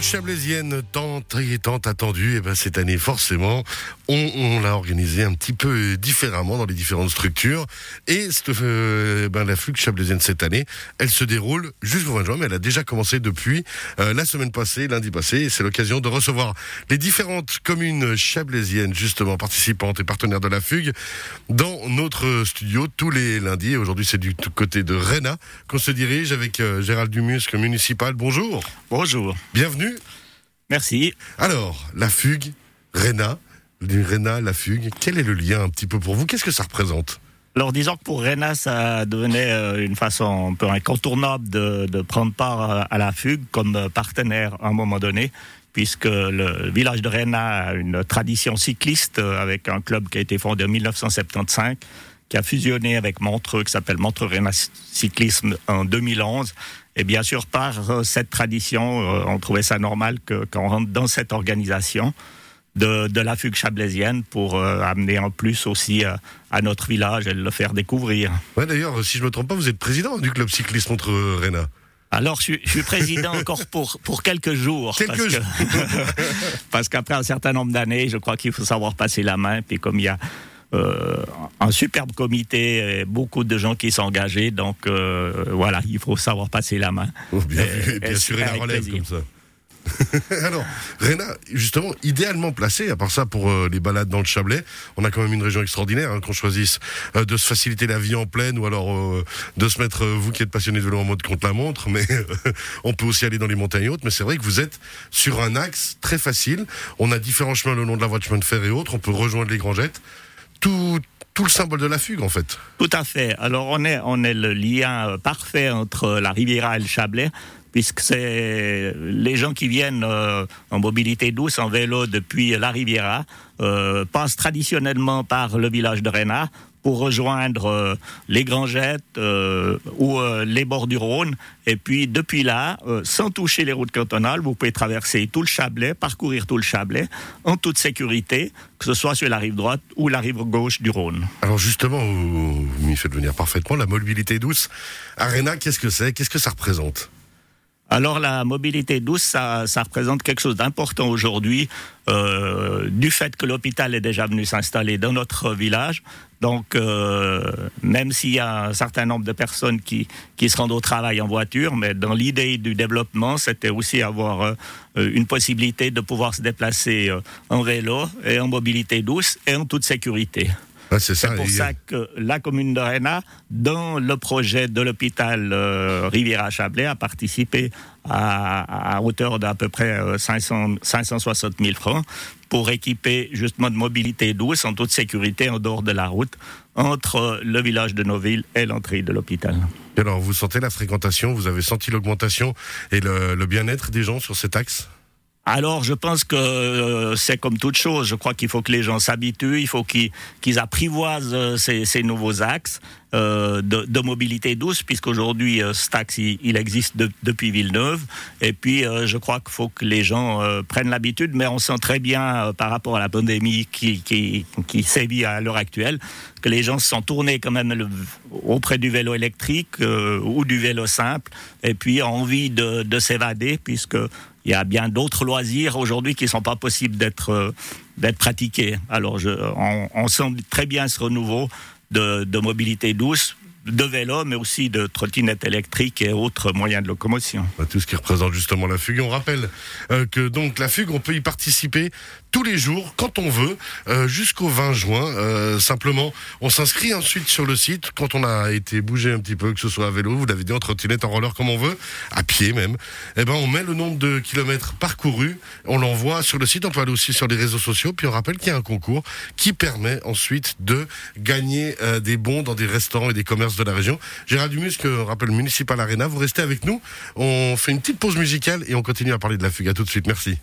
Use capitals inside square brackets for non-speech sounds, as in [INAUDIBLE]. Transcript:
fugue chablaisienne tant et tant attendue, et ben cette année forcément, on, l'a organisée un petit peu différemment dans les différentes structures. Et euh, ben, la fugue chablaisienne cette année, elle se déroule jusqu'au 20 juin, mais elle a déjà commencé depuis euh, la semaine passée, lundi passé. C'est l'occasion de recevoir les différentes communes chablaisiennes justement participantes et partenaires de la fugue dans notre studio tous les lundis. Aujourd'hui, c'est du côté de Réna qu'on se dirige avec euh, Gérald Dumusque municipal. Bonjour. Bonjour. Bienvenue. Merci. Alors, la fugue, Réna, Réna, la fugue, quel est le lien un petit peu pour vous? Qu'est-ce que ça représente? Alors disons que pour Réna, ça devenait euh, une façon un peu incontournable de, prendre part euh, à la fugue comme partenaire à un moment donné, puisque le village de Réna a une tradition cycliste euh, avec un club qui a été fondé en 1975, qui a fusionné avec Montreux, qui s'appelle Montreux Réna Cyclisme en 2011. Et bien sûr, par euh, cette tradition, euh, on trouvait ça normal qu'on rentre dans cette organisation de, de la fugue chablaisienne pour euh, amener en plus aussi à notre village et le faire découvrir. Ouais, D'ailleurs, si je ne me trompe pas, vous êtes président du club cycliste entre Réna. Alors, je, je, suis président encore pour, pour quelques jours. Quelques jours. [LAUGHS] parce qu'après un certain nombre d'années, je crois qu'il faut savoir passer la main. Puis comme il y a un superbe comité, et beaucoup de gens qui sont engagés. Donc euh, voilà, il faut savoir passer la main. Oh, bien, bien assurer la relève comme ça. [LAUGHS] Alors, Réna, justement, idéalement placé, à part ça pour euh, les balades dans le Chablais, on a quand même une région extraordinaire, hein, qu'on choisisse de se faciliter la vie en pleine ou alors de se mettre, vous qui êtes passionné de vélo en mode contre la montre, mais [LAUGHS] on peut aussi aller dans les montagnes hautes, mais c'est vrai que vous êtes sur un axe très facile. On a différents chemins le long de la voie de chemin de fer et autres, on peut rejoindre les Grangettes tout, tout le symbole de la fugue, en fait. Tout à fait. Alors, on est, le lien euh, parfait entre la Riviera et le Chablais, puisque c'est les gens qui viennent euh, en mobilité douce, en vélo depuis la Riviera, euh, passent traditionnellement par le village de Réna pour rejoindre euh, les Grangettes euh, ou euh, les bords du Rhône. Et puis depuis là, sans toucher les routes cantonales, vous pouvez traverser tout le Chablais, parcourir tout le Chablais en toute sécurité, que ce soit sur la rive droite ou la rive gauche du Rhône. Alors justement, vous m'y faites venir parfaitement, la mobilité douce. Arena, qu'est-ce que c'est? Qu'est-ce que ça représente? Alors la mobilité douce, ça, ça représente quelque chose d'important aujourd'hui, euh, du fait que l'hôpital est déjà venu s'installer dans notre village. Donc, euh, même s'il y a un certain nombre de personnes qui, qui se rendent au travail en voiture, mais dans l'idée du développement, c'était aussi avoir euh, une possibilité de pouvoir se déplacer euh, en vélo et en mobilité douce et en toute sécurité c'est pour ça que la commune de Réna, dans le projet de l'hôpital euh, Riviera-Chablais, a participé à, hauteur d'à peu près 500, 560 000 francs pour équiper justement de mobilité douce en toute sécurité en dehors de la route entre le village de Noville et l'entrée de l'hôpital. Alors, vous sentez la fréquentation, vous avez senti l'augmentation et le bien-être des gens sur cet axe? Alors, je pense que euh, c'est comme toute chose. Je crois qu'il faut que les gens s'habituent, il faut qu'ils apprivoisent euh, ces, nouveaux axes euh, de, mobilité douce, puisqu'aujourd'hui, cet axe, il, existe depuis Villeneuve. Et puis, je crois qu'il faut que les gens prennent l'habitude, mais on sent très bien, par rapport à la pandémie qui, qui, qui sévit à l'heure actuelle, que les gens se sont tournés quand même auprès du vélo électrique ou du vélo simple, et puis ont envie de, de s'évader, puisque il y a bien d'autres loisirs aujourd'hui qui ne sont pas possibles d'être euh, d'être pratiqués. Alors, je, on, on, sent très bien ce renouveau de, de mobilité douce de vélo, mais aussi de trottinettes électriques et autres moyens de locomotion. Bah, tout ce qui représente justement la fugue. On rappelle euh, que donc la fugue, on peut y participer tous les jours, quand on veut, euh, jusqu'au 20 juin. Euh, simplement, on s'inscrit ensuite sur le site quand on a été bougé un petit peu, que ce soit à vélo, vous l'avez dit, en trottinette, en roller, comme on veut, à pied même. Eh ben, on met le nombre de kilomètres parcourus, on l'envoie sur le site, on peut aller aussi sur les réseaux sociaux, puis on rappelle qu'il y a un concours qui permet ensuite de gagner des bons dans des restaurants et des commerces de la région. Gérard Dumusque, rappelle Municipal Arena, vous restez avec nous. On fait une petite pause musicale et on continue à parler de la fugue. À tout de suite, merci.